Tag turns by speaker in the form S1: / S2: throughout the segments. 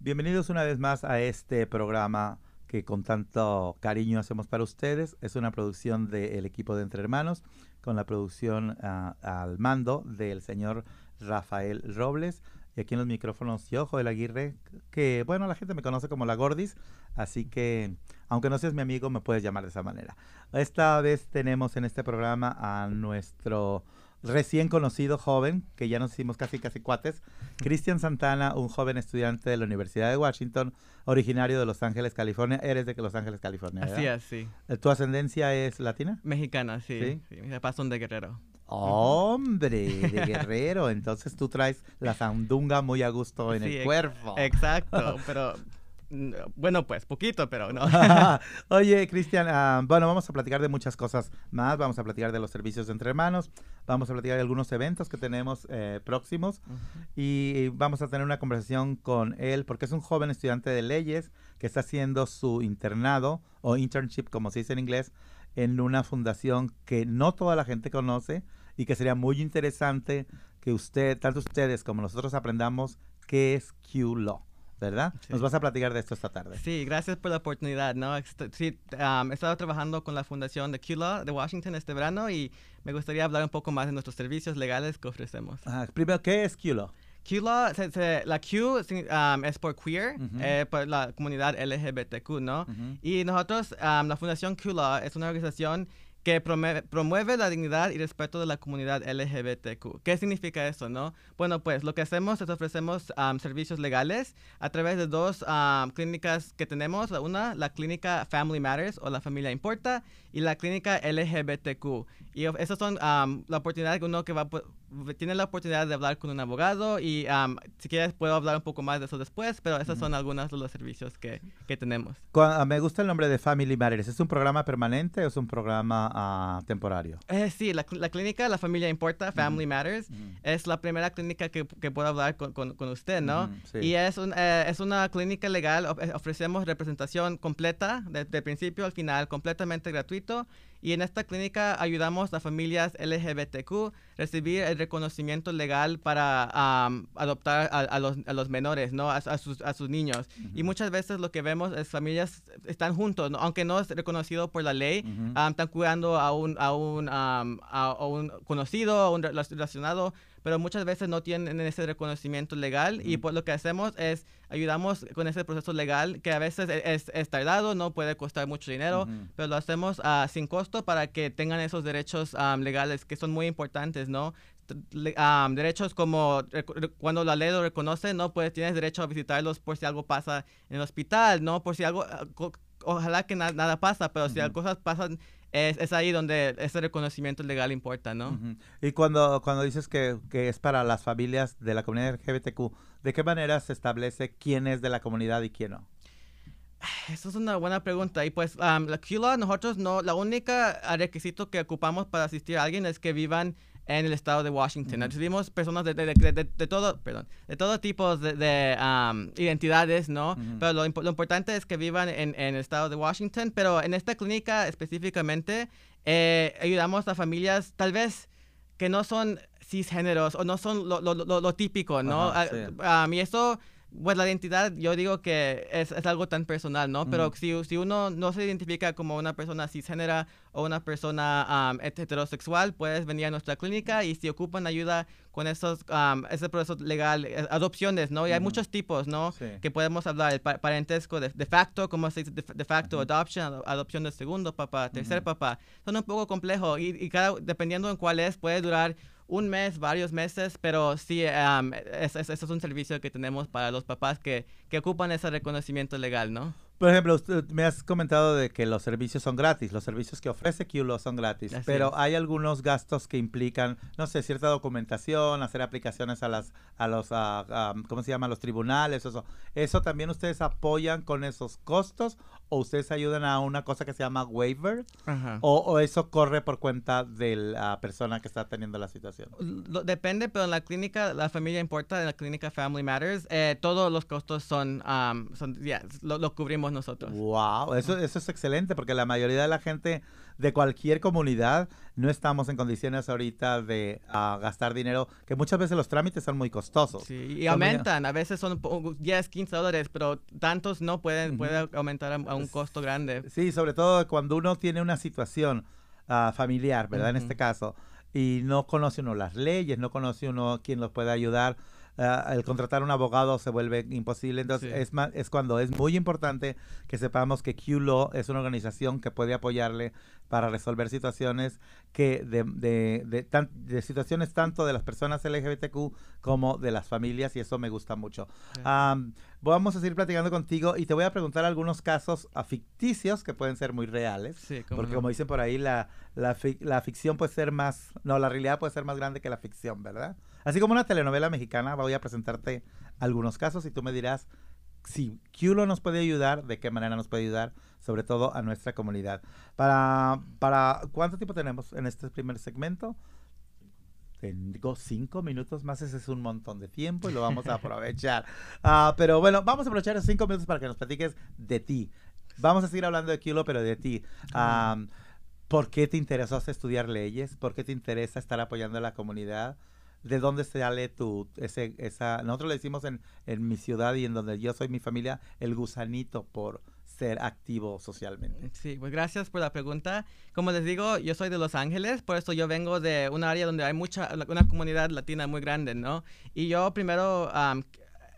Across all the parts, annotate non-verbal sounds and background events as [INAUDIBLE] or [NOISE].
S1: Bienvenidos una vez más a este programa que con tanto cariño hacemos para ustedes. Es una producción del equipo de Entre Hermanos con la producción ah, al mando del señor Rafael Robles. Y aquí en los micrófonos yo, Joel Aguirre, que bueno, la gente me conoce como la Gordis, así que aunque no seas mi amigo, me puedes llamar de esa manera. Esta vez tenemos en este programa a nuestro recién conocido joven, que ya nos hicimos casi casi cuates, Cristian Santana, un joven estudiante de la Universidad de Washington, originario de Los Ángeles, California. Eres de Los Ángeles, California.
S2: Así es, sí.
S1: ¿Tu ascendencia es latina?
S2: Mexicana, sí. ¿Sí? Mis papás son de Guerrero.
S1: Hombre, [LAUGHS] de guerrero. Entonces tú traes la sandunga muy a gusto en el cuerpo.
S2: Exacto, [LAUGHS] pero bueno, pues poquito, pero no. [LAUGHS] [LAUGHS]
S1: Oye, Cristian, ah, bueno, vamos a platicar de muchas cosas más. Vamos a platicar de los servicios de entre hermanos. Vamos a platicar de algunos eventos que tenemos eh, próximos. Y vamos a tener una conversación con él, porque es un joven estudiante de leyes que está haciendo su internado o internship, como se dice en inglés, en una fundación que no toda la gente conoce y que sería muy interesante que usted, tanto ustedes como nosotros aprendamos qué es Q-Law. ¿Verdad? Nos vas a platicar de esto esta tarde.
S2: Sí, gracias por la oportunidad, ¿no? Sí, he estado trabajando con la fundación de Q-Law de Washington este verano y me gustaría hablar un poco más de nuestros servicios legales que ofrecemos.
S1: primero, ¿qué es Q-Law?
S2: Q-Law, la Q es por queer, eh, por la comunidad LGBTQ, ¿no? Y nosotros, la Fundación Q-Law es una organización que promueve, la dignidad y respeto de la comunidad LGBTQ. ¿Qué significa eso, no? Bueno, pues lo que hacemos es ofrecemos servicios legales a través de dos clínicas que tenemos. Una, la clínica Family Matters o la familia importa y la clínica LGBTQ. Y esas son la oportunidad que uno que va tiene la oportunidad de hablar con un abogado y si quieres puedo hablar un poco más de eso después, pero esos son algunos de los servicios que, que tenemos.
S1: Ah, me gusta el nombre de Family Matters. ¿Es un programa permanente o es un programa uh, temporario?
S2: Eh, sí, la, la, clínica La Familia Importa, Family Matters, es la primera clínica que, que puedo hablar con, con, usted, ¿no? Y es, un, eh, es una clínica legal, eh, ofrecemos representación completa, desde el principio al final, completamente gratuito y en esta clínica ayudamos a familias LGBTQ a recibir el reconocimiento legal para adoptar a, los, a, los, menores, ¿no? A, sus, a sus, niños. Y muchas veces lo que vemos es familias están juntos, aunque no es reconocido por la ley, están cuidando a un, a un, a, un conocido, a un relacionado, pero muchas veces no tienen ese reconocimiento legal y pues lo que hacemos es ayudamos con ese proceso legal que a veces e-, es, tardado, no puede costar mucho dinero, pero lo hacemos uh, sin costo para que tengan esos derechos legales que son muy importantes, ¿no? derechos como cuando la ley lo reconoce, ¿no? Pues tienes derecho a visitarlos por si algo pasa en el hospital, ¿no? Por si algo, ah, ojalá que nada pasa, pero si las cosas pasan es, ahí donde ese reconocimiento legal importa, ¿no?
S1: Y cuando, cuando dices que, que, es para las familias de la comunidad LGBTQ, ¿de qué manera se establece quién es de la comunidad y quién no?
S2: Eso es una buena pregunta. Y pues la QLA, nosotros no, la única requisito que ocupamos para asistir a alguien es que vivan en el estado de Washington. Recibimos personas de, de, de, de, todo, perdón, de todo tipo de, identidades, ¿no? Pero lo, lo, importante es que vivan en, en, el estado de Washington. Pero en esta clínica específicamente eh, ayudamos a familias tal vez que no son cisgéneros o no son lo, lo, lo, típico, ¿no? a, mí eso pues la identidad yo digo que es, es algo tan personal, ¿no? Pero si, si, uno no se identifica como una persona cisgénera o una persona heterosexual, puedes venir a nuestra clínica y si ocupan ayuda con esos, ese proceso legal, eh, adopciones, ¿no? Y hay muchos tipos, ¿no? Que podemos hablar, el parentesco de, de, facto, como se dice, de, facto adoption, adopción de segundo papá, tercer papá. Son un poco complejos y, y cada, dependiendo en cuál es, puede durar un mes, varios meses, pero sí, um, es, es, un servicio que tenemos para los papás que, que ocupan ese reconocimiento legal, ¿no?
S1: Por ejemplo, usted, me has comentado de que los servicios son gratis, los servicios que ofrece QLO son gratis, pero hay algunos gastos que implican, no sé, cierta documentación, hacer aplicaciones a las, a los, a, ¿cómo se llama? los tribunales, eso. ¿Eso también ustedes apoyan con esos costos o ustedes ayudan a una cosa que se llama waiver? O, eso corre por cuenta de la persona que está teniendo la situación?
S2: depende, pero en la clínica, la familia importa, en la clínica Family Matters, eh, todos los costos son, son ya, lo cubrimos somos nosotros.
S1: Wow, eso, eso es excelente porque la mayoría de la gente de cualquier comunidad no estamos en condiciones ahorita de ah, gastar dinero, que muchas veces los trámites son muy costosos.
S2: Sí, y aumentan, a veces son 10, 15 dólares, pero tantos no pueden, puede aumentar a, un costo grande.
S1: Sí, sobre todo cuando uno tiene una situación ah, familiar, ¿verdad? En este caso, y no conoce uno las leyes, no conoce uno quién los puede ayudar Ah, el contratar un abogado se vuelve imposible. Entonces, es, es cuando es muy importante que sepamos que QLaw es una organización que puede apoyarle para resolver situaciones que de, de, de, situaciones tanto de las personas LGBTQ como de las familias y eso me gusta mucho. vamos a seguir platicando contigo y te voy a preguntar algunos casos ficticios que pueden ser muy reales. porque como dicen por ahí, la, la, la ficción puede ser más, no, la realidad puede ser más grande que la ficción, ¿verdad? Así como una telenovela mexicana, voy a presentarte algunos casos y tú me dirás si QLO nos puede ayudar, de qué manera nos puede ayudar, sobre todo a nuestra comunidad. Para, para ¿Cuánto tiempo tenemos en este primer segmento? Tengo cinco minutos más, ese es un montón de tiempo y lo vamos a [LAUGHS] aprovechar. Ah, pero bueno, vamos a aprovechar esos cinco minutos para que nos platiques de ti. Vamos a seguir hablando de QLO, pero de ti. ¿Por qué te interesó estudiar leyes? ¿Por qué te interesa estar apoyando a la comunidad? De dónde sale tu, ese, esa, nosotros le decimos en, en mi ciudad y en donde yo soy mi familia, el gusanito por ser activo socialmente.
S2: Sí, pues gracias por la pregunta. Como les digo, yo soy de Los Ángeles, por eso yo vengo de un área donde hay mucha, una comunidad latina muy grande, ¿no? Y yo primero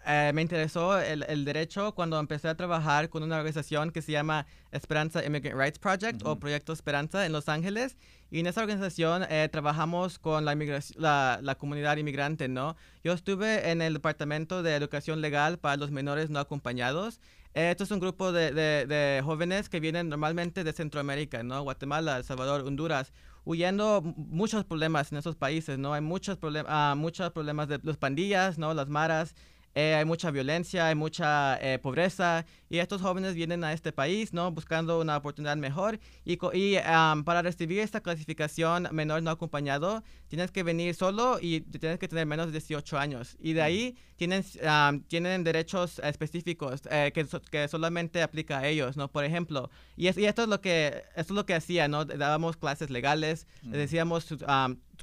S2: eh, me interesó el, el, derecho cuando empecé a trabajar con una organización que se llama Esperanza Immigrant Rights Project o Proyecto Esperanza en Los Ángeles. Y en esa organización eh, trabajamos con la, la, la, comunidad inmigrante, ¿no? Yo estuve en el Departamento de Educación Legal para los Menores No Acompañados. esto es un grupo de, de, jóvenes que vienen normalmente de Centroamérica, ¿no? Guatemala, El Salvador, Honduras, huyendo muchos problemas en esos países, ¿no? Hay muchos, problemas muchos problemas de las pandillas, ¿no? Las maras. Eh, hay mucha violencia, hay mucha eh, pobreza y estos jóvenes vienen a este país, ¿no? Buscando una oportunidad mejor y, y para recibir esta clasificación menor no acompañado tienes que venir solo y tienes que tener menos de 18 años y de ahí tienen, tienen derechos específicos eh, que, que, solamente aplica a ellos, ¿no? Por ejemplo, y, y, esto es lo que esto es lo que hacía, ¿no? Dábamos clases legales, les decíamos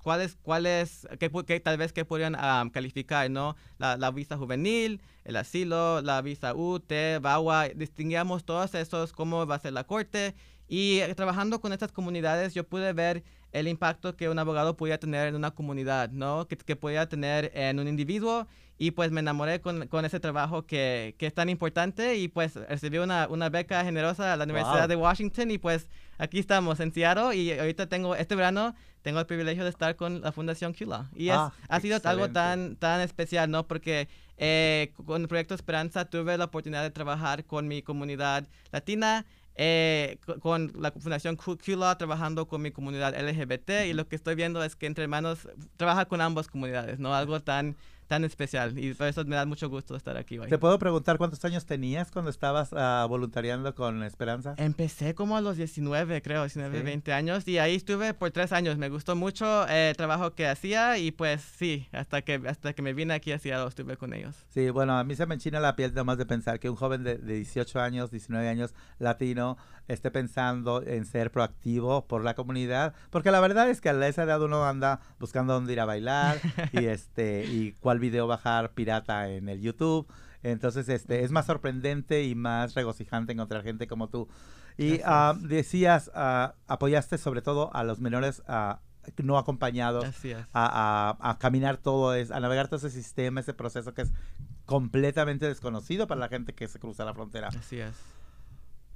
S2: cuáles, cuáles, qué, tal vez que podrían calificar, ¿no? La, visa juvenil, el asilo, la visa UT, VAWA, distinguíamos todos esos, cómo va a ser la corte. Y trabajando con estas comunidades, yo pude ver el impacto que un abogado podía tener en una comunidad, ¿no? Que, que podía tener en un individuo y pues me enamoré con, con ese trabajo que, que, es tan importante y pues recibí una, una beca generosa a la Universidad de Washington y pues aquí estamos en Seattle y ahorita tengo, este verano, tengo el privilegio de estar con la Fundación QLA. Y es, ah, ha sido algo tan, tan especial, ¿no? Porque eh, con el Proyecto Esperanza tuve la oportunidad de trabajar con mi comunidad latina, eh, con la Fundación QLA trabajando con mi comunidad LGBT y lo que estoy viendo es que entre hermanos trabaja con ambas comunidades, ¿no? Algo tan tan especial y por eso me da mucho gusto estar aquí hoy.
S1: ¿Te puedo preguntar cuántos años tenías cuando estabas uh, voluntariando con Esperanza?
S2: Empecé como a los 19, creo, 19, 20 años y ahí estuve por tres años. Me gustó mucho el trabajo que hacía y pues sí, hasta que, hasta que me vine aquí a Seattle estuve con ellos.
S1: Sí, bueno, a mí se me enchina la piel nomás de pensar que un joven de, de 18 años, 19 años, latino, esté pensando en ser proactivo por la comunidad, porque la verdad es que a esa edad uno anda buscando dónde ir a bailar [LAUGHS] y este y cuál video bajar pirata en el YouTube. Entonces, este es más sorprendente y más regocijante encontrar gente como tú. Y uh, decías, uh, apoyaste sobre todo a los menores uh, no acompañados a, a, a, caminar todo, es, a navegar todo ese sistema, ese proceso que es completamente desconocido para la gente que se cruza la frontera.
S2: Así es.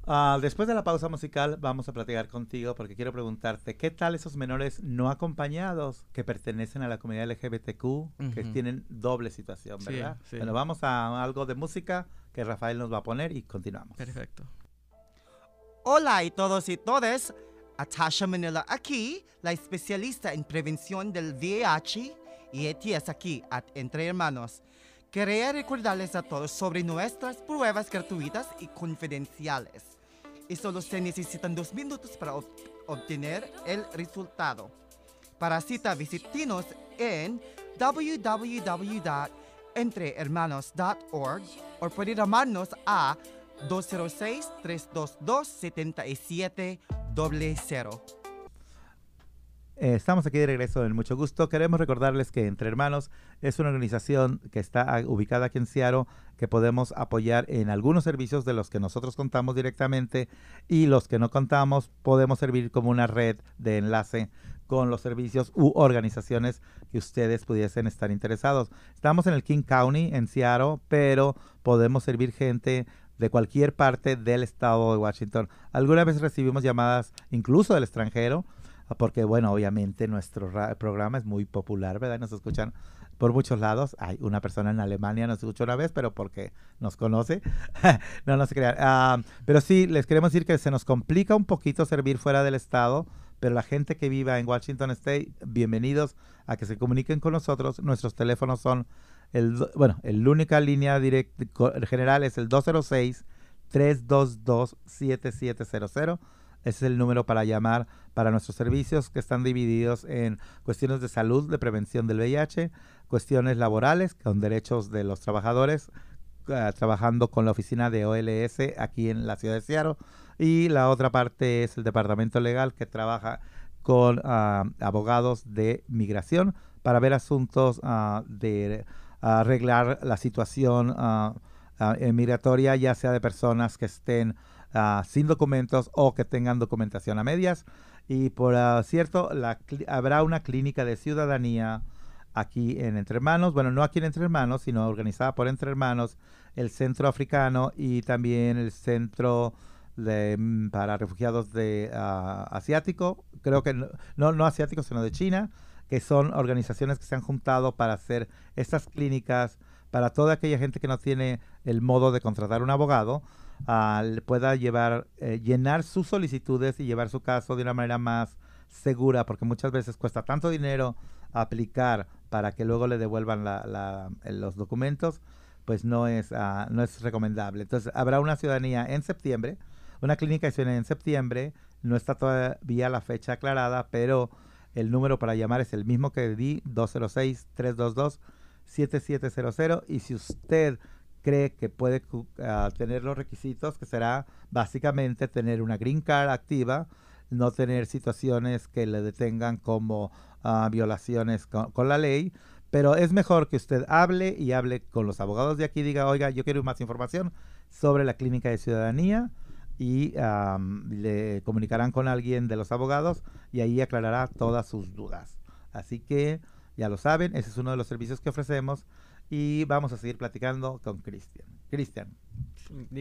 S1: Ah, después de la pausa musical vamos a platicar contigo porque quiero preguntarte, ¿qué tal esos menores no acompañados que pertenecen a la comunidad LGBTQ, que tienen doble situación, verdad? Bueno, vamos a algo de música que Rafael nos va a poner y continuamos.
S2: Perfecto.
S3: Hola y todos y todas, Atasha Manila aquí, la especialista en prevención del VIH y ETS aquí, at Entre Hermanos. Quería recordarles a todos sobre nuestras pruebas gratuitas y confidenciales. Y solo se necesitan dos minutos para obtener el resultado. Para cita, visítenos en www.entrehermanos.org o puede llamarnos a 206-322-7700.
S1: Eh, estamos aquí de regreso en mucho gusto. Queremos recordarles que Entre Hermanos es una organización que está ubicada aquí en Seattle, que podemos apoyar en algunos servicios de los que nosotros contamos directamente y los que no contamos podemos servir como una red de enlace con los servicios u organizaciones que ustedes pudiesen estar interesados. Estamos en el King County, en Seattle, pero podemos servir gente de cualquier parte del estado de Washington. Alguna vez recibimos llamadas incluso del extranjero porque bueno, obviamente nuestro programa es muy popular, ¿verdad? Nos escuchan por muchos lados. Hay una persona en Alemania nos escuchó una vez, pero porque nos conoce. [LAUGHS] no, no se crean. Ah, pero sí, les queremos decir que se nos complica un poquito servir fuera del estado, pero la gente que viva en Washington State, bienvenidos a que se comuniquen con nosotros. Nuestros teléfonos son el, bueno, la única línea directa general es el 206 322 7700 ese es el número para llamar para nuestros servicios que están divididos en cuestiones de salud, de prevención del VIH, cuestiones laborales con derechos de los trabajadores, ah, trabajando con la oficina de OLS aquí en la ciudad de Seattle. Y la otra parte es el departamento legal que trabaja con ah, abogados de migración para ver asuntos ah, de arreglar la situación migratoria, ya sea de personas que estén Ah, sin documentos o que tengan documentación a medias. Y por cierto, la, habrá una clínica de ciudadanía aquí en Entre Hermanos, bueno, no aquí en Entre Hermanos, sino organizada por Entre Hermanos, el Centro Africano y también el Centro de, mm, para Refugiados de uh, Asiático, creo que no, no asiáticos, sino de China, que son organizaciones que se han juntado para hacer estas clínicas para toda aquella gente que no tiene el modo de contratar un abogado, pueda llevar, eh, llenar sus solicitudes y llevar su caso de una manera más segura, porque muchas veces cuesta tanto dinero aplicar para que luego le devuelvan los documentos, pues no es, ah, no es recomendable. Entonces, habrá una ciudadanía en septiembre, una clínica de ciudadanía en septiembre, no está todavía la fecha aclarada, pero el número para llamar es el mismo que di, 206-322-7700, y si usted cree que puede ah, tener los requisitos, que será básicamente tener una green card activa, no tener situaciones que le detengan como ah, violaciones con, la ley, pero es mejor que usted hable y hable con los abogados de aquí, diga, oiga, yo quiero más información sobre la clínica de ciudadanía y le comunicarán con alguien de los abogados y ahí aclarará todas sus dudas. Así que ya lo saben, ese es uno de los servicios que ofrecemos y vamos a seguir platicando con Cristian. Cristian,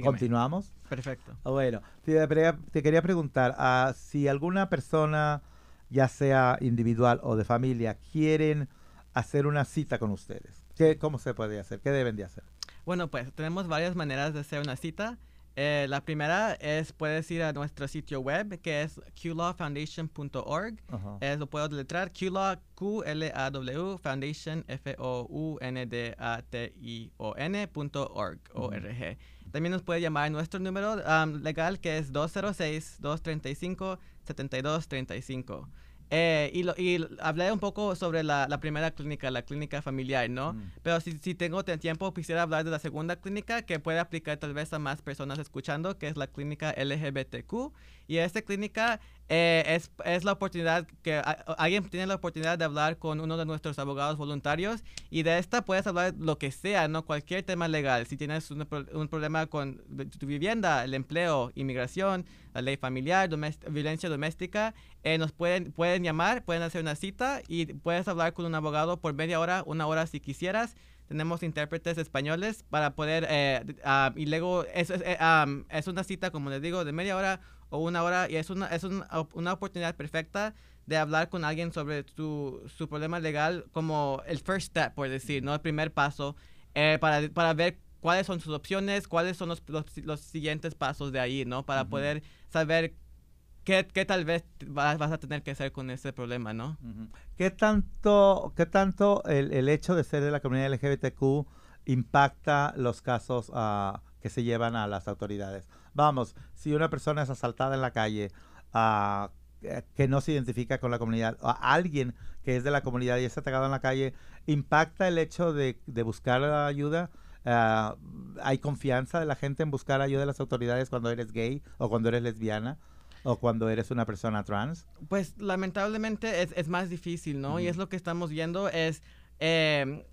S1: ¿continuamos?
S2: Perfecto.
S1: Ah, bueno, te, quería preguntar, uh, si alguna persona, ya sea individual o de familia, quieren hacer una cita con ustedes, ¿qué, ¿cómo se puede hacer? ¿Qué deben de hacer?
S2: Bueno, pues tenemos varias maneras de hacer una cita. Eh, la primera es, puedes ir a nuestro sitio web que es qlawfoundation.org. Es, lo puedo deletrar, qlaw, Q-L-A-W, foundation, F-O-U-N-D-A-T-I-O-N.org, O-R-G. También nos puede llamar nuestro número legal que es 206-235-7235. Eh, y, y, hablé un poco sobre la, la, primera clínica, la clínica familiar, ¿no? Mm. Pero si, si tengo tiempo, quisiera hablar de la segunda clínica que puede aplicar tal vez a más personas escuchando, que es la clínica LGBTQ. Y esta clínica eh, es, es, la oportunidad que alguien tiene la oportunidad de hablar con uno de nuestros abogados voluntarios y de esta puedes hablar lo que sea, ¿no? Cualquier tema legal. Si tienes un, un problema con tu vivienda, el empleo, inmigración, la ley familiar, violencia doméstica, eh, nos pueden, pueden llamar, pueden hacer una cita y puedes hablar con un abogado por media hora, una hora si quisieras. Tenemos intérpretes españoles para poder, eh, ah, y luego es, es, es una cita, como les digo, de media hora o una hora y es una, es una oportunidad perfecta de hablar con alguien sobre su, su, problema legal como el first step, por decir, ¿no? El primer paso eh, para, para, ver cuáles son sus opciones, cuáles son los, los, siguientes pasos de ahí, ¿no? Para poder saber qué, qué, tal vez vas, a tener que hacer con ese problema, ¿no?
S1: ¿Qué tanto, qué tanto el, el, hecho de ser de la comunidad LGBTQ impacta los casos uh, que se llevan a las autoridades? Vamos, si una persona es asaltada en la calle, uh, que no se identifica con la comunidad, o alguien que es de la comunidad y es atacado en la calle, ¿impacta el hecho de, de buscar ayuda? Ah, ¿Hay confianza de la gente en buscar ayuda de las autoridades cuando eres gay o cuando eres lesbiana? o cuando eres una persona trans?
S2: Pues lamentablemente es, es más difícil, ¿no? Y es lo que estamos viendo es... Eh,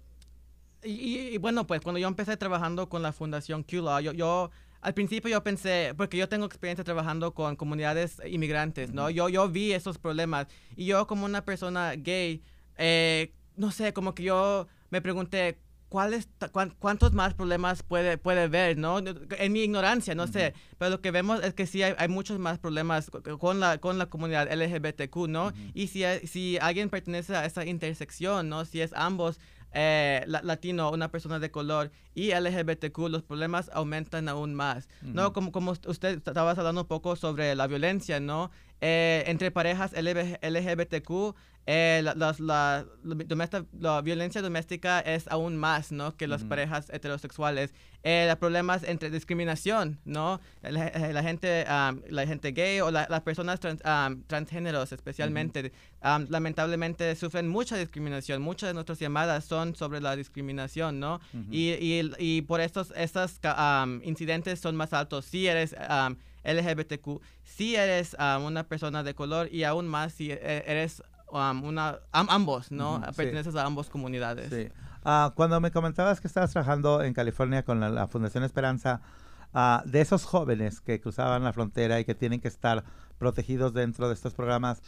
S2: y, bueno, pues cuando yo empecé trabajando con la Fundación QLaw, yo, yo al principio yo pensé, porque yo tengo experiencia trabajando con comunidades inmigrantes, ¿no? yo, yo vi esos problemas y yo como una persona gay, eh, no sé, como que yo me pregunté, ¿cuáles, ¿cuántos más problemas puede, puede ver, no? En mi ignorancia, no sé, pero lo que vemos es que sí hay, hay, muchos más problemas con la, con la comunidad LGBTQ, ¿no? Y si, si alguien pertenece a esa intersección, ¿no? Si es ambos, eh, latino, una persona de color y LGBTQ, los problemas aumentan aún más, ¿no? Como, como usted estaba hablando un poco sobre la violencia, ¿no? Eh, entre parejas LGBTQ, eh, la, la, la, violencia doméstica es aún más, ¿no? Que las parejas heterosexuales. Eh, los problemas entre discriminación, ¿no? La, eh, gente, la gente gay o las personas transgéneros especialmente, lamentablemente sufren mucha discriminación. Muchas de nuestras llamadas son sobre la discriminación, ¿no? y, y, y, por estos, estos incidentes son más altos. Si eres LGBTQ, si eres una persona de color y aún más si eres Um, una, ambos, ¿no? Perteneces a ambas comunidades.
S1: Sí. Ah, cuando me comentabas que estabas trabajando en California con la, Fundación Esperanza, uh, de esos jóvenes que cruzaban la frontera y que tienen que estar protegidos dentro de estos programas,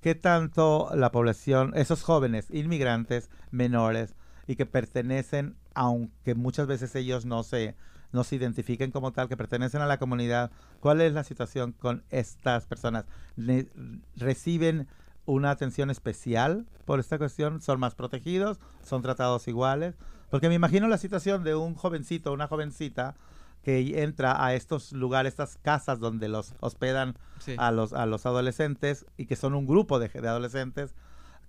S1: ¿qué tanto la población, esos jóvenes inmigrantes menores y que pertenecen, aunque muchas veces ellos no se, no se identifiquen como tal, que pertenecen a la comunidad, ¿cuál es la situación con estas personas? ¿Reciben una atención especial por esta cuestión, son más protegidos, son tratados iguales, porque me imagino la situación de un jovencito, una jovencita que entra a estos lugares, estas casas donde los hospedan a, los, a los adolescentes y que son un grupo de, adolescentes,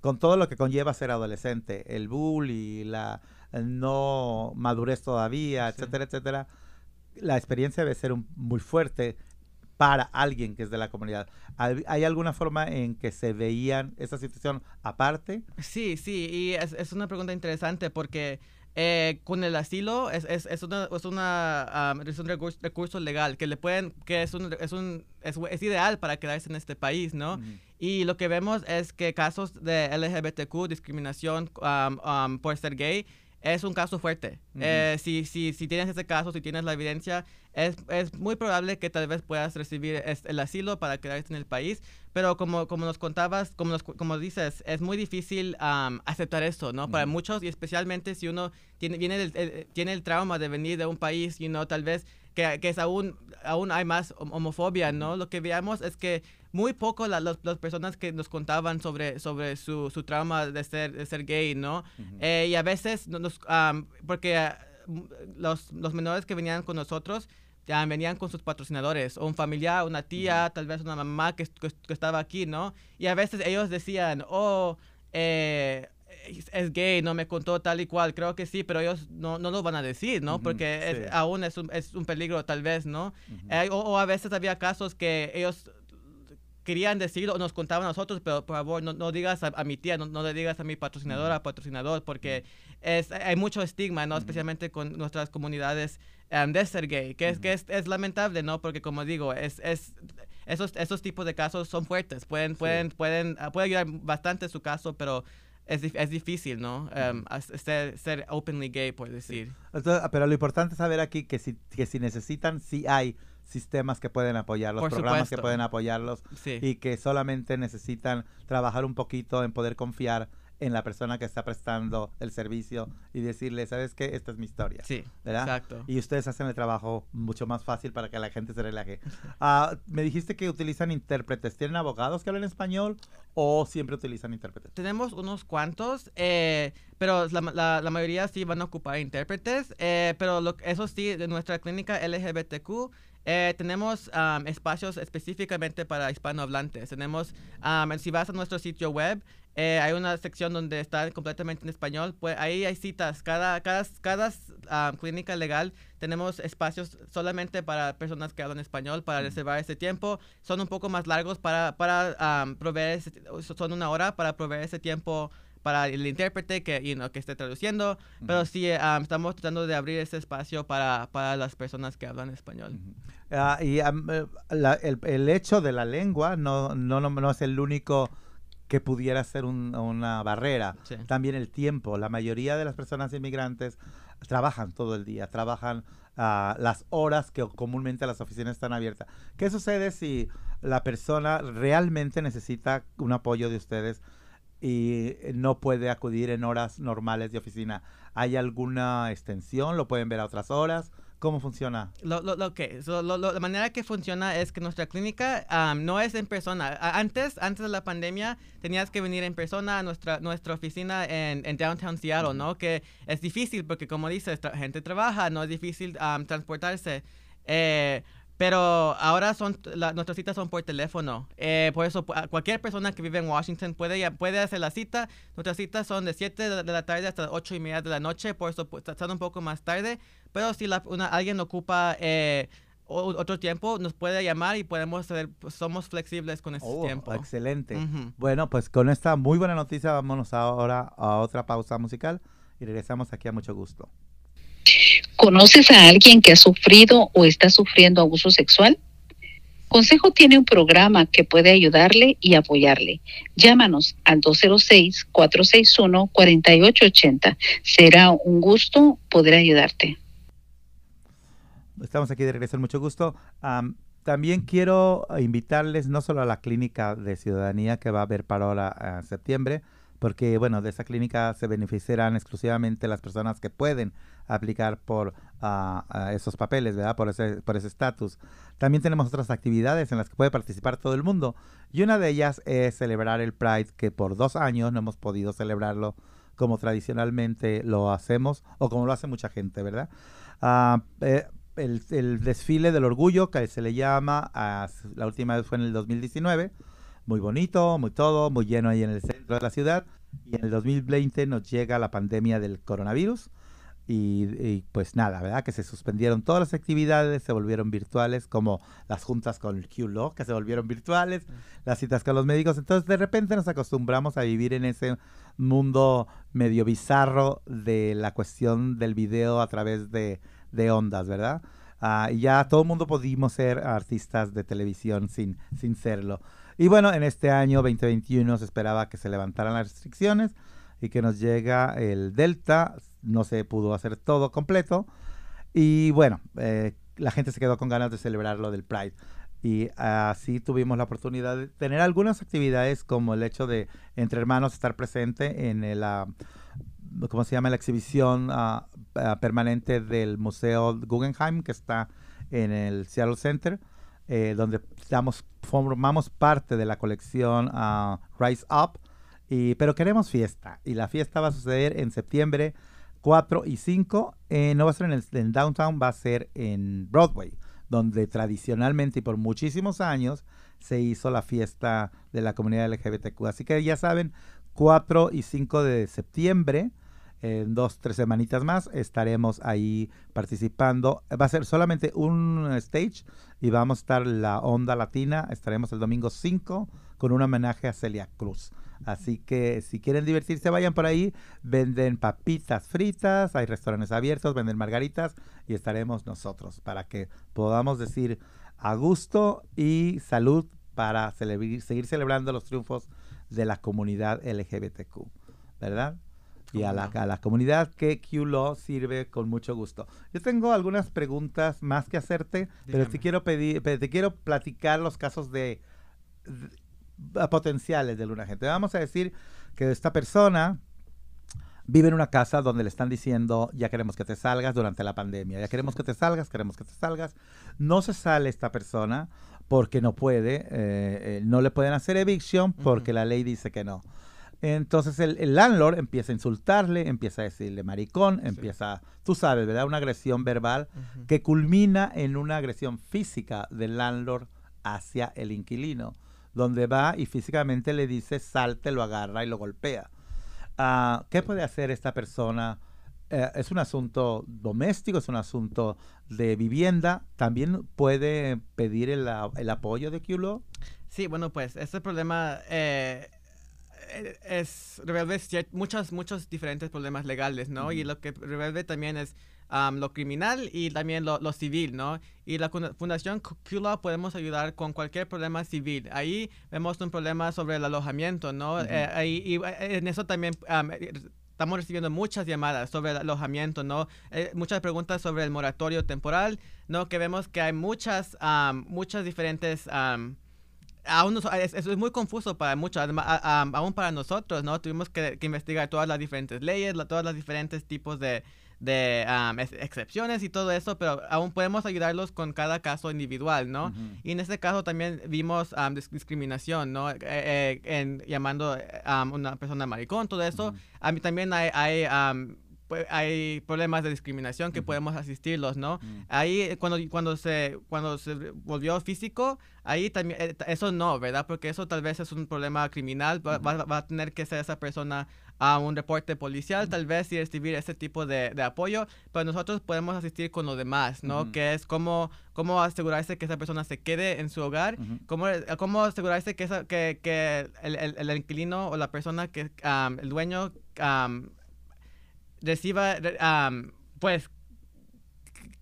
S1: con todo lo que conlleva ser adolescente, el bullying, la no madurez todavía, etcétera, etcétera. La experiencia debe ser muy fuerte para alguien que es de la comunidad. ¿Hay alguna forma en que se veían esa situación aparte?
S2: Sí, sí, y es, una pregunta interesante porque eh, con el asilo es, es, es, una, es, una, es un recurso, legal que le pueden, que es, un, es, un, es, ideal para quedarse en este país, ¿no? Y lo que vemos es que casos de LGBTQ, discriminación por ser gay, es un caso fuerte. Eh, si, si, si tienes ese caso, si tienes la evidencia, es, es muy probable que tal vez puedas recibir el asilo para quedarte en el país, pero como, como nos contabas, como, como dices, es muy difícil aceptar eso, ¿no? Para muchos y especialmente si uno tiene, viene el, tiene el trauma de venir de un país, y you know, tal vez que, que, es aún, aún hay más homofobia, ¿no? Lo que veamos es que muy poco las personas que nos contaban sobre, sobre su, su trauma de ser, de ser gay, ¿no? Eh, y a veces, nos, porque ah, los, los, menores que venían con nosotros ya venían con sus patrocinadores, o un familiar, una tía, tal vez una mamá que, que, estaba aquí, ¿no? Y a veces ellos decían, oh, eh, es gay, no me contó tal y cual, creo que sí, pero ellos no, no lo van a decir, ¿no? Porque aún es un, es un, peligro tal vez, ¿no? Eh, o, o, a veces había casos que ellos querían decir o nos contaban a nosotros, pero por favor no, no digas a, mi tía, no, no, le digas a mi patrocinadora, patrocinador, porque es, hay mucho estigma, ¿no? Especialmente con nuestras comunidades um, de ser gay, que, es, que es, es, lamentable, ¿no? Porque como digo, es, es, esos, esos tipos de casos son fuertes, pueden, pueden, pueden, uh, puede ayudar bastante su caso, pero es, es difícil, ¿no? Um, ser, ser, openly gay, por decir.
S1: pero lo importante es saber aquí que si, que si necesitan, sí hay sistemas que pueden apoyarlos, programas que pueden apoyarlos y que solamente necesitan trabajar un poquito en poder confiar en la persona que está prestando el servicio y decirle, ¿sabes qué? Esta es mi historia.
S2: Sí,
S1: ¿verdad?
S2: exacto.
S1: Y ustedes hacen el trabajo mucho más fácil para que la gente se relaje. [LAUGHS] Ah, me dijiste que utilizan intérpretes. ¿Tienen abogados que hablan español o siempre utilizan intérpretes?
S2: Tenemos unos cuantos, eh, pero la, la, mayoría sí van a ocupar intérpretes, eh, pero lo, eso sí, de nuestra clínica LGBTQ eh, tenemos espacios específicamente para hispanohablantes. Tenemos, si vas a nuestro sitio web, eh, hay una sección donde está completamente en español. Pues ahí hay citas. Cada, cada, cada clínica legal tenemos espacios solamente para personas que hablan español para reservar ese tiempo. Son un poco más largos para, para proveer, son una hora para proveer ese tiempo para el intérprete que, you que esté traduciendo, pero sí um, estamos tratando de abrir ese espacio para, para las personas que hablan español.
S1: Ah, y um, eh, el, el, hecho de la lengua no, no, no, es el único que pudiera ser una barrera. También el tiempo. La mayoría de las personas inmigrantes trabajan todo el día, trabajan uh, las horas que comúnmente las oficinas están abiertas. ¿Qué sucede si la persona realmente necesita un apoyo de ustedes y no puede acudir en horas normales de oficina? ¿Hay alguna extensión? ¿Lo pueden ver a otras horas? ¿Cómo funciona?
S2: Lo, lo, lo que, la manera que funciona es que nuestra clínica no es en persona. Antes, antes de la pandemia, tenías que venir en persona a nuestra, nuestra oficina en, en Downtown Seattle, ¿no? Que es difícil porque, como dices, gente trabaja, no es difícil transportarse. Eh, pero ahora son nuestras citas son por teléfono. Eh, por eso cualquier persona que vive en Washington puede, puede hacer la cita. Nuestras citas son de 7 de, la tarde hasta 8 y media de la noche. Por eso están un poco más tarde. Pero si la, una, alguien ocupa eh, otro tiempo, nos puede llamar y podemos ser, pues, somos flexibles con ese oh, tiempo.
S1: Excelente. Bueno, pues con esta muy buena noticia vámonos ahora a otra pausa musical y regresamos aquí a mucho gusto.
S4: ¿Conoces a alguien que ha sufrido o está sufriendo abuso sexual? Consejo tiene un programa que puede ayudarle y apoyarle. Llámanos al 206-461-4880. Será un gusto poder ayudarte.
S1: Estamos aquí de regreso, mucho gusto. también quiero invitarles no solo a la clínica de ciudadanía que va a haber para ahora en septiembre, porque bueno, de esa clínica se beneficiarán exclusivamente las personas que pueden aplicar por uh, esos papeles, ¿verdad? Por ese por estatus. También tenemos otras actividades en las que puede participar todo el mundo y una de ellas es celebrar el Pride, que por dos años no hemos podido celebrarlo como tradicionalmente lo hacemos o como lo hace mucha gente, ¿verdad? Uh, eh, el, desfile del orgullo, que se le llama, la última vez fue en el 2019, muy bonito, muy todo, muy lleno ahí en el centro de la ciudad. Y en el 2020 nos llega la pandemia del coronavirus. Y, pues nada, ¿verdad? Que se suspendieron todas las actividades, se volvieron virtuales, como las juntas con el Q-Law, que se volvieron virtuales, las citas con los médicos. Entonces, de repente nos acostumbramos a vivir en ese mundo medio bizarro de la cuestión del video a través de, de ondas, ¿verdad? Ah, y ya todo el mundo pudimos ser artistas de televisión sin, sin serlo. Y bueno, en este año 2021 se esperaba que se levantaran las restricciones y que nos llega el Delta. No se pudo hacer todo completo. Y bueno, eh, la gente se quedó con ganas de celebrar lo del Pride. Y así tuvimos la oportunidad de tener algunas actividades como el hecho de entre hermanos estar presente en el, uh, ¿cómo se llama? La exhibición ah, ah, permanente del Museo Guggenheim que está en el Seattle Center. Eh, donde formamos parte de la colección ah, Rise Up, y, pero queremos fiesta. Y la fiesta va a suceder en septiembre 4 y 5. Eh, no va a ser en el downtown, va a ser en Broadway, donde tradicionalmente y por muchísimos años se hizo la fiesta de la comunidad LGBTQ. Así que ya saben, 4 y 5 de septiembre en dos, tres semanitas más estaremos ahí participando. Va a ser solamente un stage y vamos a estar la onda latina. Estaremos el domingo 5 con un homenaje a Celia Cruz. Así que si quieren divertirse, vayan por ahí. Venden papitas fritas, hay restaurantes abiertos, venden margaritas y estaremos nosotros para que podamos decir a gusto y salud para seguir celebrando los triunfos de la comunidad LGBTQ. ¿Verdad? y a la, a la, comunidad que QLaw sirve con mucho gusto. Yo tengo algunas preguntas más que hacerte, pero te quiero pedir, te quiero platicar los casos de, potenciales de una gente. Vamos a decir que esta persona vive en una casa donde le están diciendo, ya queremos que te salgas durante la pandemia, ya queremos que te salgas, queremos que te salgas. No se sale esta persona porque no puede, eh, eh, no le pueden hacer eviction porque la ley dice que no. Entonces el, landlord empieza a insultarle, empieza a decirle maricón, empieza, tú sabes, ¿verdad? Una agresión verbal que culmina en una agresión física del landlord hacia el inquilino, donde va y físicamente le dice salte, lo agarra y lo golpea. Ah, ¿Qué puede hacer esta persona? Eh, es un asunto doméstico, es un asunto de vivienda. También puede pedir el, apoyo de QLO.
S2: Sí, bueno, pues este problema... Eh, eh, es, revuelve muchos, muchos diferentes problemas legales, ¿no? Y lo que revuelve también es lo criminal y también lo, civil, ¿no? Y la Fundación QLA podemos ayudar con cualquier problema civil. Ahí vemos un problema sobre el alojamiento, ¿no? Eh, ahí, y eh, en eso también estamos recibiendo muchas llamadas sobre el alojamiento, ¿no? Eh, muchas preguntas sobre el moratorio temporal, ¿no? Que vemos que hay muchas, muchas diferentes... aún es, es, muy confuso para muchos, aún para nosotros, ¿no? Tuvimos que, investigar todas las diferentes leyes, todas las diferentes tipos de, de excepciones y todo eso, pero aún podemos ayudarlos con cada caso individual, ¿no? Y en este caso también vimos discriminación, ¿no? Eh, eh, en, llamando a una persona maricón, todo eso. A mí también hay... hay hay problemas de discriminación que podemos asistirlos, ¿no? Ahí eh, cuando, cuando, se, cuando se volvió físico, ahí también, eso no, ¿verdad? Porque eso tal vez es un problema criminal, va, va, a tener que ser esa persona a un reporte policial, tal vez, y recibir ese tipo de, de, apoyo, pero nosotros podemos asistir con lo demás, ¿no? Que es cómo, cómo asegurarse que esa persona se quede en su hogar, cómo, cómo asegurarse que, esa, que, que el, el, inquilino o la persona que, el dueño reciba, pues,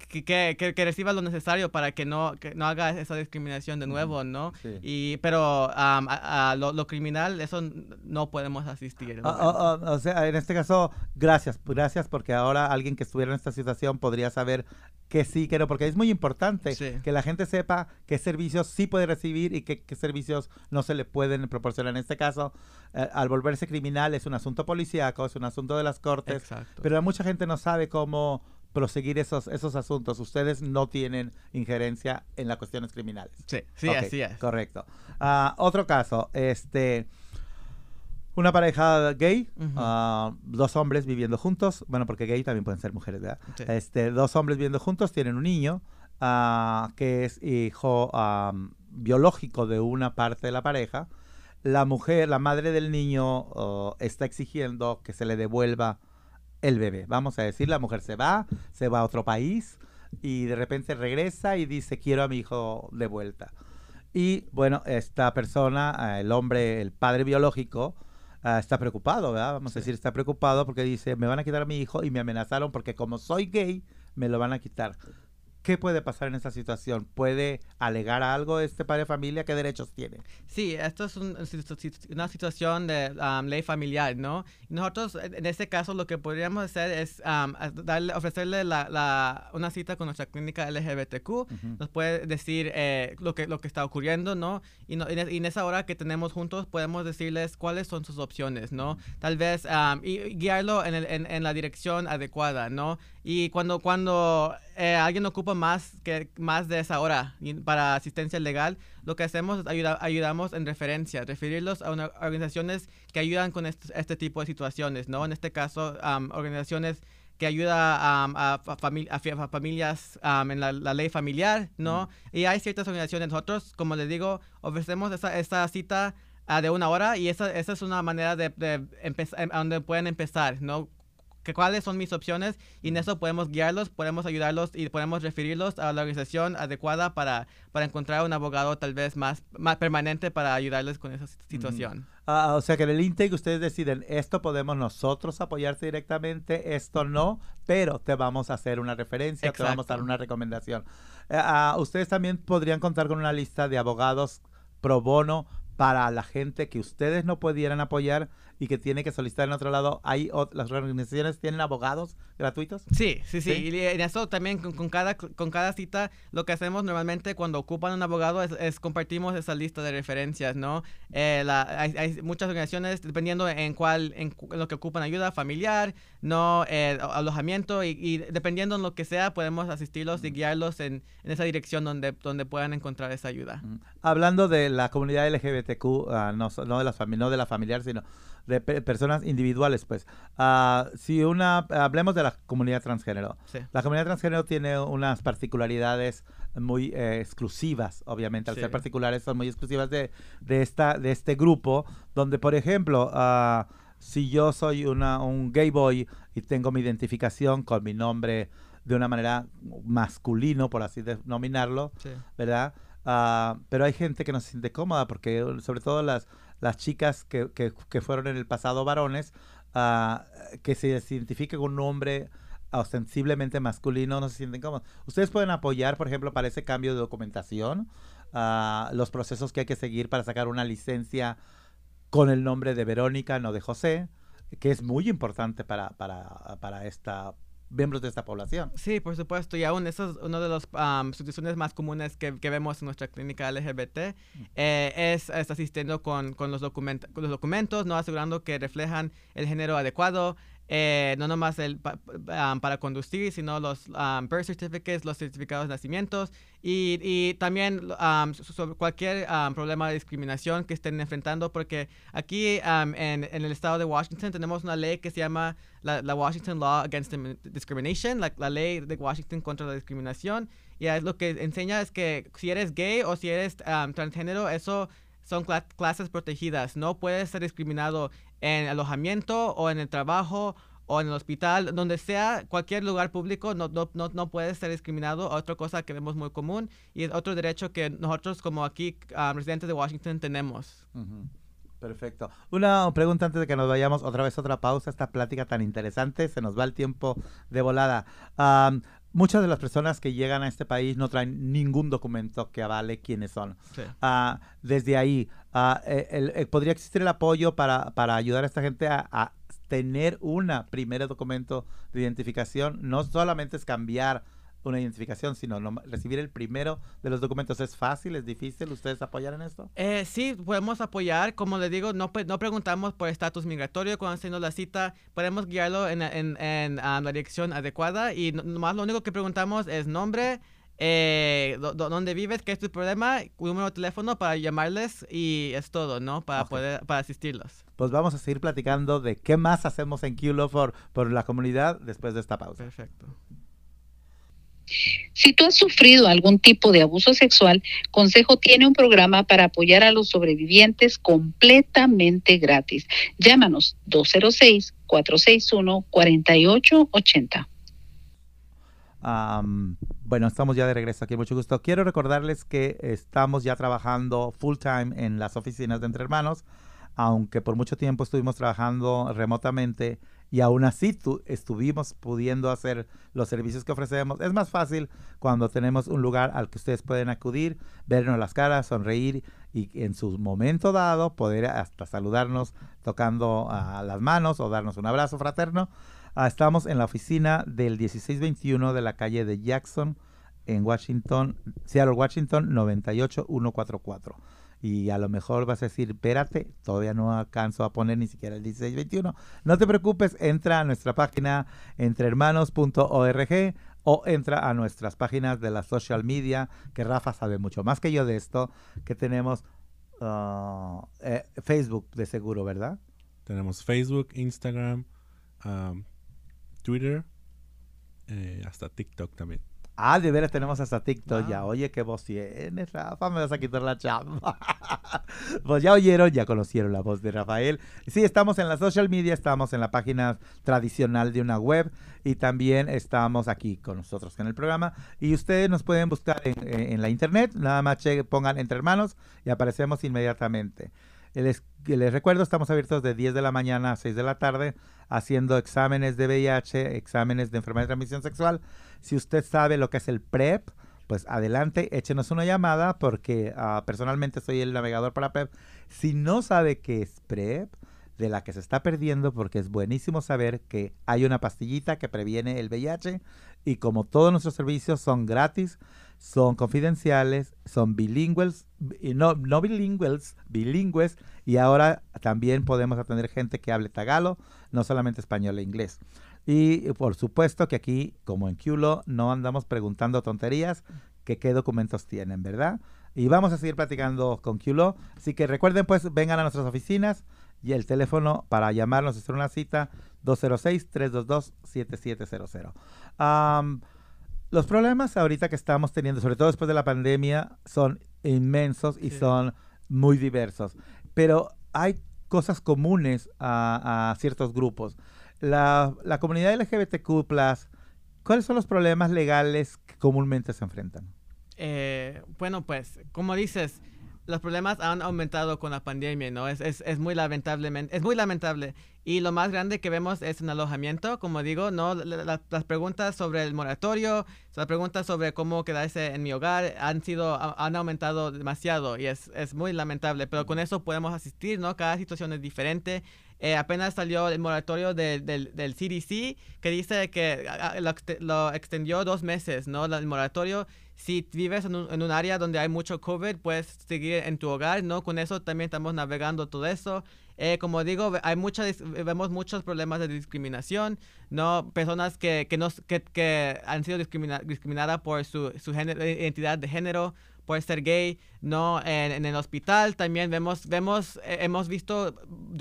S2: que, que, que, reciba lo necesario para que no, que no haga esa discriminación de nuevo, ¿no? Y, pero a, lo, criminal, eso no podemos asistir.
S1: Ah, ah, ah, o sea, en este caso, gracias, gracias, porque ahora alguien que estuviera en esta situación podría saber que sí, que no, porque es muy importante que la gente sepa qué servicios sí puede recibir y qué, servicios no se le pueden proporcionar. En este caso, eh, al volverse criminal es un asunto policíaco, es un asunto de las cortes, pero mucha gente no sabe cómo proseguir esos, esos asuntos. Ustedes no tienen injerencia en las cuestiones criminales.
S2: Sí, sí, así es.
S1: Correcto. Ah, otro caso, este... Una pareja gay, ah, dos hombres viviendo juntos, bueno, porque gay también pueden ser mujeres, ¿verdad? Este, dos hombres viviendo juntos, tienen un niño uh, que es hijo biológico de una parte de la pareja. La mujer, la madre del niño, oh, está exigiendo que se le devuelva el bebé. Vamos a decir, la mujer se va, se va a otro país y de repente regresa y dice, quiero a mi hijo de vuelta. Y bueno, esta persona, eh, el hombre, el padre biológico, eh, está preocupado, ¿verdad? Vamos a decir, está preocupado porque dice, me van a quitar a mi hijo y me amenazaron porque como soy gay, me lo van a quitar. ¿Qué puede pasar en esta situación? ¿Puede alegar algo este padre de familia? ¿Qué derechos tiene?
S2: Sí, esto es una situación de um, ley familiar, ¿no? Nosotros, en este caso, lo que podríamos hacer es um, darle, ofrecerle la, una cita con nuestra clínica LGBTQ. Nos puede decir eh, lo, que, lo que está ocurriendo, ¿no? Y, en esa hora que tenemos juntos podemos decirles cuáles son sus opciones, ¿no? Tal vez um, y guiarlo en, en, la dirección adecuada, ¿no? Y cuando, cuando eh, alguien ocupa más, que, más de esa hora para asistencia legal, lo que hacemos es ayuda, ayudamos en referencia, referirlos a organizaciones que ayudan con este, tipo de situaciones, ¿no? En este caso, organizaciones que ayudan a, familias en la, ley familiar, ¿no? Y hay ciertas organizaciones, nosotros, como les digo, ofrecemos esa, esa cita ah, de una hora y esa, esa es una manera de, de empezar, donde pueden empezar, ¿no? Cuáles son mis opciones y en eso podemos guiarlos, podemos ayudarlos y podemos referirlos a la organización adecuada para, para encontrar un abogado tal vez más, más permanente para ayudarles con esa situación.
S1: Ah, o sea que en el intake ustedes deciden, esto podemos nosotros apoyarte directamente, esto no, pero te vamos a hacer una referencia, te vamos a dar una recomendación. Eh, ah, ustedes también podrían contar con una lista de abogados pro bono para la gente que ustedes no pudieran apoyar y que tiene que solicitar en otro lado, ¿hay las organizaciones tienen abogados gratuitos?
S2: Sí, sí, sí. Y en eso también con, cada, con cada cita lo que hacemos normalmente cuando ocupan un abogado es, compartimos esa lista de referencias, ¿no? Eh, hay, muchas organizaciones, dependiendo en cuál, en, lo que ocupan ayuda familiar, no eh, alojamiento y, dependiendo en lo que sea, podemos asistirlos y guiarlos en, en, esa dirección donde, donde puedan encontrar esa ayuda.
S1: Hablando de la comunidad LGBTQ, ah, no, no, de la no de la familiar, sino de personas individuales, pues. Uh, si una, hablemos de la comunidad transgénero. La comunidad transgénero tiene unas particularidades muy eh, exclusivas, obviamente, al ser particulares son muy exclusivas de, de, esta, de este grupo, donde, por ejemplo, uh, si yo soy una, un gay boy y tengo mi identificación con mi nombre de una manera masculino, por así denominarlo, ¿verdad? Uh, pero hay gente que no se siente cómoda porque sobre todo las las chicas que, que, fueron en el pasado varones, uh, que se identifique con un hombre ostensiblemente masculino, no se sienten cómodos. Ustedes pueden apoyar, por ejemplo, para ese cambio de documentación, uh, los procesos que hay que seguir para sacar una licencia con el nombre de Verónica, no de José, que es muy importante para, para, para esta miembros de esta población.
S2: Sí, por supuesto, y aún eso es una de las um, situaciones más comunes que, que, vemos en nuestra clínica LGBT, eh, es, asistiendo con, con, los con los documentos, no asegurando que reflejan el género adecuado, eh, no nomás el, um, para conducir, sino los um, birth certificates, los certificados de nacimientos y, y también um, sobre cualquier problema de discriminación que estén enfrentando, porque aquí en, en, el estado de Washington tenemos una ley que se llama la, la Washington Law Against Discrimination, la, la, ley de Washington contra la discriminación, y es lo que enseña es que si eres gay o si eres transgénero, eso son clases protegidas. No puedes ser discriminado en alojamiento o en el trabajo o en el hospital, donde sea, cualquier lugar público, no, no, no, no puedes ser discriminado. Otra cosa que vemos muy común y es otro derecho que nosotros como aquí, ah, residentes de Washington, tenemos.
S1: Perfecto. Una pregunta antes de que nos vayamos, otra vez otra pausa, esta plática tan interesante, se nos va el tiempo de volada. Muchas de las personas que llegan a este país no traen ningún documento que avale quiénes son. Ah, desde ahí, ah, eh, ¿podría existir el apoyo para, para ayudar a esta gente a, tener un primer documento de identificación? No solamente es cambiar una identificación, sino recibir el primero de los documentos. ¿Es fácil? ¿Es difícil? ¿Ustedes apoyar en esto?
S2: Eh, sí, podemos apoyar. Como les digo, no, no preguntamos por estatus migratorio cuando hacemos la cita. Podemos guiarlo en, en, en la dirección adecuada y nomás lo único que preguntamos es nombre, eh, dónde vives, qué es tu problema, un número de teléfono para llamarles y es todo, ¿no? Para poder para asistirlos.
S1: Pues vamos a seguir platicando de qué más hacemos en por, por la comunidad después de esta pausa.
S2: Perfecto.
S4: Si tú has sufrido algún tipo de abuso sexual, Consejo tiene un programa para apoyar a los sobrevivientes completamente gratis. Llámanos 206-461-4880.
S1: bueno, estamos ya de regreso aquí, mucho gusto. Quiero recordarles que estamos ya trabajando full time en las oficinas de Entre Hermanos, aunque por mucho tiempo estuvimos trabajando remotamente y aún así estuvimos pudiendo hacer los servicios que ofrecemos. Es más fácil cuando tenemos un lugar al que ustedes pueden acudir, vernos las caras, sonreír y en su momento dado poder hasta saludarnos tocando a las manos o darnos un abrazo fraterno. Ah, estamos en la oficina del 1621 de la calle de Jackson en Washington, Seattle, Washington 98144 y a lo mejor vas a decir, espérate, todavía no alcanzo a poner ni siquiera el 1621. No te preocupes, entra a nuestra página entrehermanos.org o entra a nuestras páginas de la social media, que Rafa sabe mucho más que yo de esto, que tenemos uh, Facebook de seguro, ¿verdad?
S5: Tenemos Facebook, Instagram, Twitter, eh, hasta TikTok también.
S1: Ah, de veras tenemos hasta TikTok ya. Oye, qué voz tienes, Rafa. Me vas a quitar la chamba. [LAUGHS] pues ya oyeron, ya conocieron la voz de Rafael. Sí, estamos en la social media, estamos en la página tradicional de una web y también estamos aquí con nosotros en el programa. Y ustedes nos pueden buscar en, la internet. Nada más pongan entre hermanos y aparecemos inmediatamente. Les, recuerdo, estamos abiertos de 10 de la mañana a 6 de la tarde haciendo exámenes de VIH, exámenes de enfermedad de transmisión sexual. Si usted sabe lo que es el PrEP, pues adelante, échenos una llamada porque ah, personalmente soy el navegador para PrEP. Si no sabe qué es PrEP, de la que se está perdiendo porque es buenísimo saber que hay una pastillita que previene el VIH y como todos nuestros servicios son gratis, son confidenciales, son bilingües, no, no bilingües, bilingües, y ahora también podemos atender gente que hable tagalo, no solamente español e inglés. Y por supuesto que aquí, como en QLO, no andamos preguntando tonterías, que qué documentos tienen, ¿verdad? Y vamos a seguir platicando con QLO. Así que recuerden, pues, vengan a nuestras oficinas y el teléfono para llamarnos, hacer una cita, 206-322-7700. Los problemas ahorita que estamos teniendo, sobre todo después de la pandemia, son inmensos y son muy diversos. Pero hay cosas comunes a, ciertos grupos. La, comunidad LGBTQ, ¿cuáles son los problemas legales que comúnmente se enfrentan?
S2: Eh, bueno, pues, como dices, los problemas han aumentado con la pandemia, ¿no? Es, es, es, muy lamentablemente, es muy lamentable. Y lo más grande que vemos es en alojamiento, como digo, ¿no? las preguntas sobre el moratorio, las preguntas sobre cómo quedarse en mi hogar han sido, han aumentado demasiado y es, es muy lamentable, pero con eso podemos asistir, ¿no? Cada situación es diferente. Eh, apenas salió el moratorio del, del CDC que dice que lo, lo, extendió dos meses, ¿no? El moratorio si vives en un, en un, área donde hay mucho COVID, puedes seguir en tu hogar, ¿no? Con eso también estamos navegando todo eso. Eh, como digo, hay muchas, vemos muchos problemas de discriminación, ¿no? Personas que, que, nos, que, que han sido discriminadas por su, su identidad de género, por ser gay, ¿no? En, en, el hospital también vemos, vemos eh, hemos visto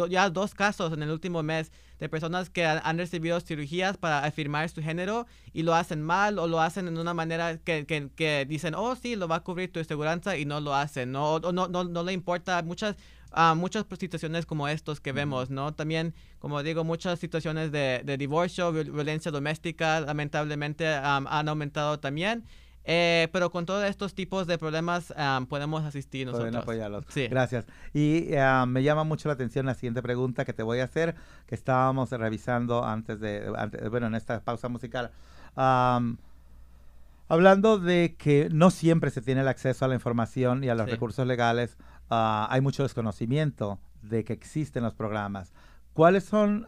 S2: ya dos casos en el último mes de personas que han, recibido cirugías para afirmar su género y lo hacen mal o lo hacen en una manera que, que, que dicen, oh, sí, lo va a cubrir tu seguridad y no lo hacen, ¿no? O no, no, no le importa muchas a muchas situaciones como estos que vemos, ¿no? También, como digo, muchas situaciones de, de divorcio, violencia doméstica, lamentablemente han aumentado también. Eh, pero con todos estos tipos de problemas podemos asistir nosotros.
S1: Pueden apoyarlos. Sí. Gracias. Y me llama mucho la atención la siguiente pregunta que te voy a hacer, que estábamos revisando antes de, bueno, en esta pausa musical. hablando de que no siempre se tiene el acceso a la información y a los recursos legales Ah, hay mucho desconocimiento de que existen los programas. ¿Cuáles son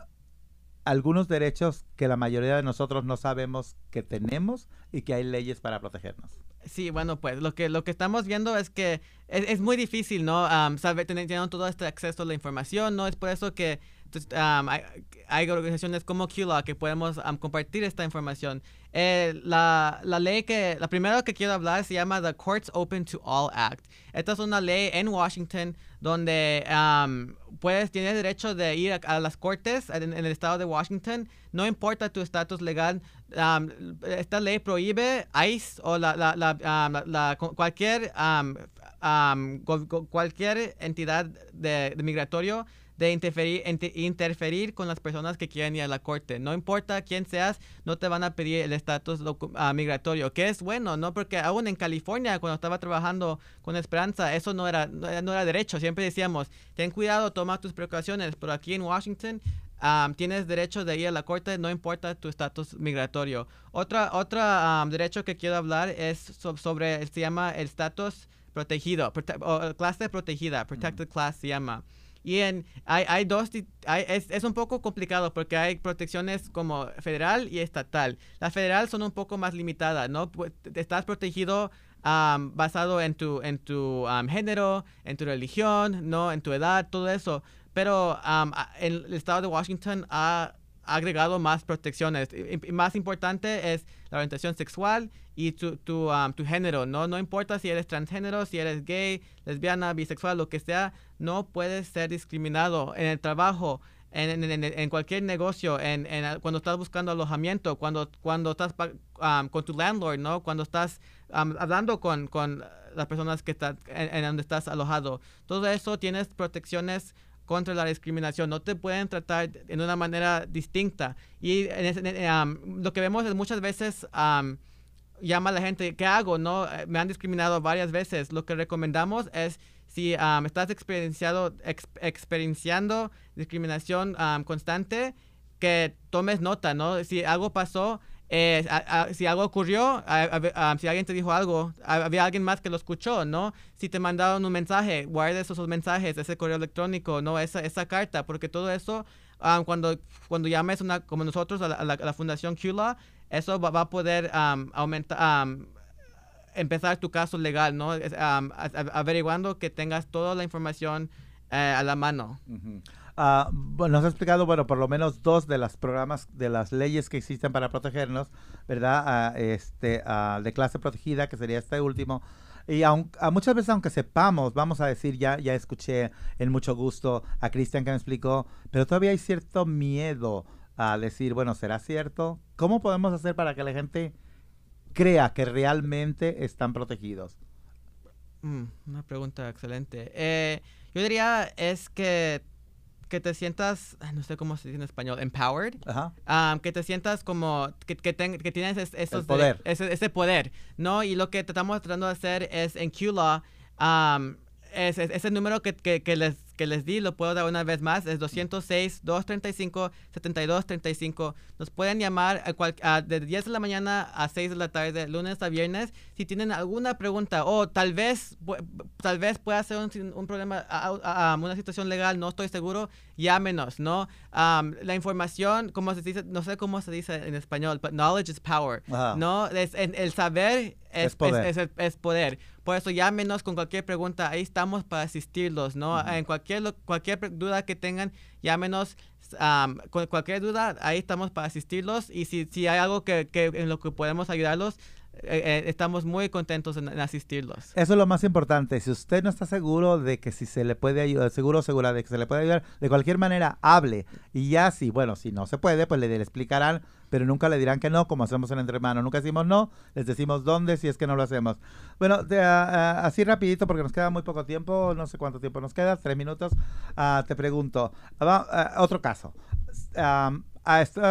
S1: algunos derechos que la mayoría de nosotros no sabemos que tenemos y que hay leyes para protegernos?
S2: Sí, bueno, pues lo que, lo que estamos viendo es que es, muy difícil, ¿no? saber, tener, todo este acceso a la información, ¿no? Es por eso que hay, organizaciones como QLaw que podemos compartir esta información. Eh, la, la, ley que, la primera que quiero hablar se llama The Courts Open to All Act. Esta es una ley en Washington donde puedes, tienes derecho de ir a, las cortes en, el estado de Washington, no importa tu estatus legal. esta ley prohíbe ICE o la, la, la, cualquier, cualquier entidad de, de migratorio de interferir, interferir con las personas que quieren ir a la corte. No importa quién seas, no te van a pedir el estatus uh, migratorio, que es bueno, ¿no? Porque aún en California, cuando estaba trabajando con Esperanza, eso no era, no, era derecho. Siempre decíamos, ten cuidado, toma tus precauciones, pero aquí en Washington tienes derecho de ir a la corte, no importa tu estatus migratorio. Otra, otra derecho que quiero hablar es sobre, se llama el estatus protegido, o clase protegida, protected class se llama. Y en, hay, hay dos, hay, es, es, un poco complicado porque hay protecciones como federal y estatal. Las federal son un poco más limitadas, ¿no? Estás protegido basado en tu, en tu género, en tu religión, ¿no? En tu edad, todo eso. Pero el estado de Washington ha agregado más protecciones. Más importante es la orientación sexual y tu, tu, um, tu, género, ¿no? No importa si eres transgénero, si eres gay, lesbiana, bisexual, lo que sea, no puedes ser discriminado en el trabajo, en, en, en, cualquier negocio, en, cuando estás buscando alojamiento, cuando, cuando estás um, con tu landlord, ¿no? Cuando estás um, hablando con, con las personas que están en, donde estás alojado. Todo eso tienes protecciones contra la discriminación. No te pueden tratar de una manera distinta. Y lo que vemos es muchas veces llama a la gente, ¿qué hago? No, me han discriminado varias veces. Lo que recomendamos es si estás experienciado, experienciando discriminación constante, que tomes nota, ¿no? Si algo pasó, eh, si algo ocurrió, si alguien te dijo algo, había alguien más que lo escuchó, ¿no? Si te mandaron un mensaje, guarda esos mensajes, ese correo electrónico, ¿no? Esa, esa carta, porque todo eso, cuando, cuando llames una, como nosotros a la, Fundación QLA, eso va, a poder aumentar, empezar tu caso legal, ¿no? averiguando que tengas toda la información eh, a la mano.
S1: Ah, bueno, nos ha explicado, bueno, por lo menos dos de las programas, de las leyes que existen para protegernos, ¿verdad? Ah, este, de clase protegida, que sería este último. Y a muchas veces, aunque sepamos, vamos a decir, ya, ya escuché en mucho gusto a Cristian que me explicó, pero todavía hay cierto miedo a decir, bueno, ¿será cierto? ¿Cómo podemos hacer para que la gente crea que realmente están protegidos?
S2: Mm, una pregunta excelente. Eh, yo diría es que que te sientas, no sé cómo se dice en español, empowered, um, que te sientas como que, que, que tienes esos
S1: poder.
S2: ese, ese, poder, ¿no? Y lo que estamos tratando de hacer es en QLaw, um, ese, ese número que, que, que, les, que les di, lo puedo dar una vez más, es 206-235-7235. Nos pueden llamar a de 10 de la mañana a 6 de la tarde, lunes a viernes, si tienen alguna pregunta o tal vez, tal vez pueda ser un, un problema, a, una situación legal, no estoy seguro, llámenos, ¿no? la información, como se dice, no sé cómo se dice en español, but knowledge is power, ¿no? Es, el saber es, poder. Es, poder. Por eso llámenos con cualquier pregunta, ahí estamos para asistirlos, ¿no? En cualquier, cualquier duda que tengan, llámenos. con cualquier duda, ahí estamos para asistirlos y si, si hay algo que, que en lo que podemos ayudarlos, eh, eh, estamos muy contentos en, asistirlos.
S1: Eso es lo más importante. Si usted no está seguro de que si se le puede ayudar, seguro o segura de que se le puede ayudar, de cualquier manera, hable. Y ya si, bueno, si no se puede, pues le, explicarán, pero nunca le dirán que no, como hacemos en Entre Hermanos. Nunca decimos no, les decimos dónde si es que no lo hacemos. Bueno, así rapidito, porque nos queda muy poco tiempo, no sé cuánto tiempo nos queda, tres minutos. Ah, te pregunto, otro caso. a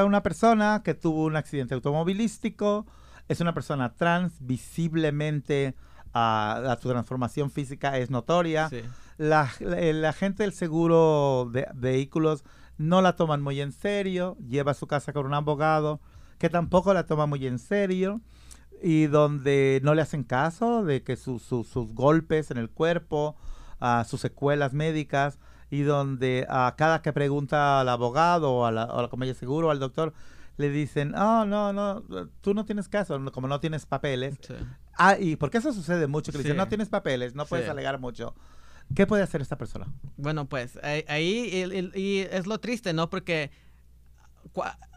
S1: una persona que tuvo un accidente automovilístico, es una persona trans, visiblemente uh, su transformación física es notoria. La, gente del seguro de vehículos no la toman muy en serio, lleva a su casa con un abogado que tampoco la toma muy en serio y donde no le hacen caso de que sus golpes en el cuerpo, uh, sus secuelas médicas y donde a cada que pregunta al abogado o a la, a la compañía de seguro o al doctor, le dicen, oh, no, no, tú no tienes caso, como no tienes papeles. Ah, y porque eso sucede mucho, que le dicen, no tienes papeles, no puedes alegar mucho. ¿Qué puede hacer esta persona?
S2: Bueno, pues ahí y, es lo triste, ¿no? Porque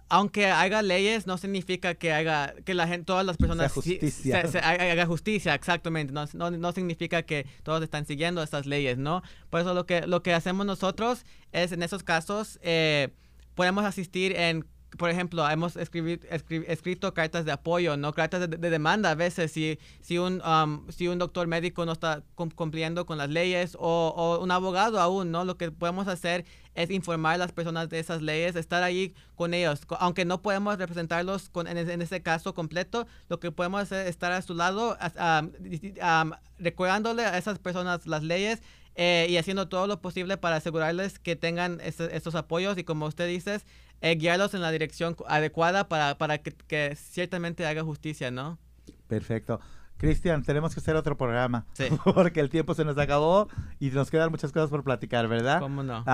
S2: aunque haga leyes, no significa que haga que la gente, todas las personas
S1: justicia.
S2: haga justicia, exactamente. No, no, no, significa que todos están siguiendo estas leyes, ¿no? Por eso lo que lo que hacemos nosotros es en esos casos eh, podemos asistir en por ejemplo, hemos escrito cartas de apoyo, no cartas de, demanda a veces si, si, un, um, si un doctor médico no está cumpliendo con las leyes o, un abogado aún, ¿no? Lo que podemos hacer es informar a las personas de esas leyes, estar ahí con ellos. Aunque no podemos representarlos con, en, ese caso completo, lo que podemos hacer es estar a su lado, um, recordándole a esas personas las leyes eh, y haciendo todo lo posible para asegurarles que tengan estos apoyos y como usted dice, eh, guiarlos en la dirección adecuada para, para que, ciertamente haga justicia, ¿no?
S1: Perfecto. Cristian, tenemos que hacer otro programa. Sí. [LAUGHS] Porque el tiempo se nos acabó y nos quedan muchas cosas por platicar, ¿verdad?
S2: ¿Cómo no?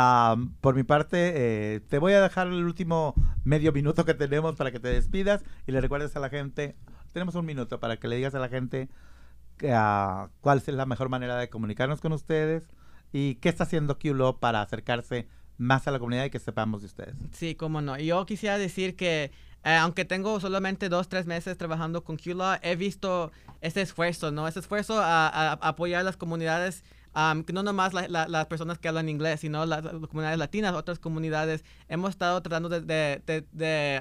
S1: por mi parte, eh, te voy a dejar el último medio minuto que tenemos para que te despidas y le recuerdes a la gente. Tenemos un minuto para que le digas a la gente uh, cuál es la mejor manera de comunicarnos con ustedes y qué está haciendo QLO para acercarse más a la comunidad y que sepamos de ustedes.
S2: Sí, cómo no. Yo quisiera decir que eh, aunque tengo solamente dos, tres meses trabajando con QLaw, he visto ese esfuerzo, ¿no? Ese esfuerzo a, apoyar las comunidades, no nomás las personas que hablan inglés, sino las, comunidades latinas, otras comunidades. Hemos estado tratando de,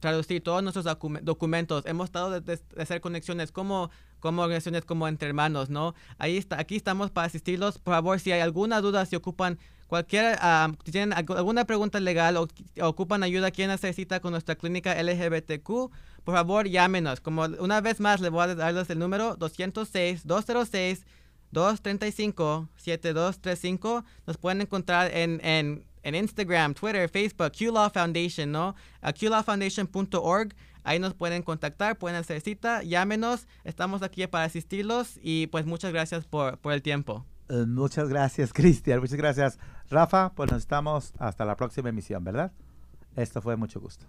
S2: traducir todos nuestros documentos, hemos estado de, hacer conexiones como como organizaciones como entre hermanos, ¿no? Ahí está, aquí estamos para asistirlos. Por favor, si hay alguna duda, si ocupan Cualquier, si tienen alguna pregunta legal o, ocupan ayuda, quieren hacer cita con nuestra clínica LGBTQ, por favor llámenos. Como una vez más, les voy a darles el número 206-206-235-7235. Nos pueden encontrar en, en, en Instagram, Twitter, Facebook, QLaw Foundation, ¿no? A QLawFoundation.org. Ahí nos pueden contactar, pueden hacer cita, llámenos. Estamos aquí para asistirlos y pues muchas gracias por, por el tiempo.
S1: Eh, muchas gracias, [LAUGHS] Cristian. Muchas gracias, Rafa. Pues nos estamos hasta la próxima emisión, ¿verdad? Esto fue mucho gusto.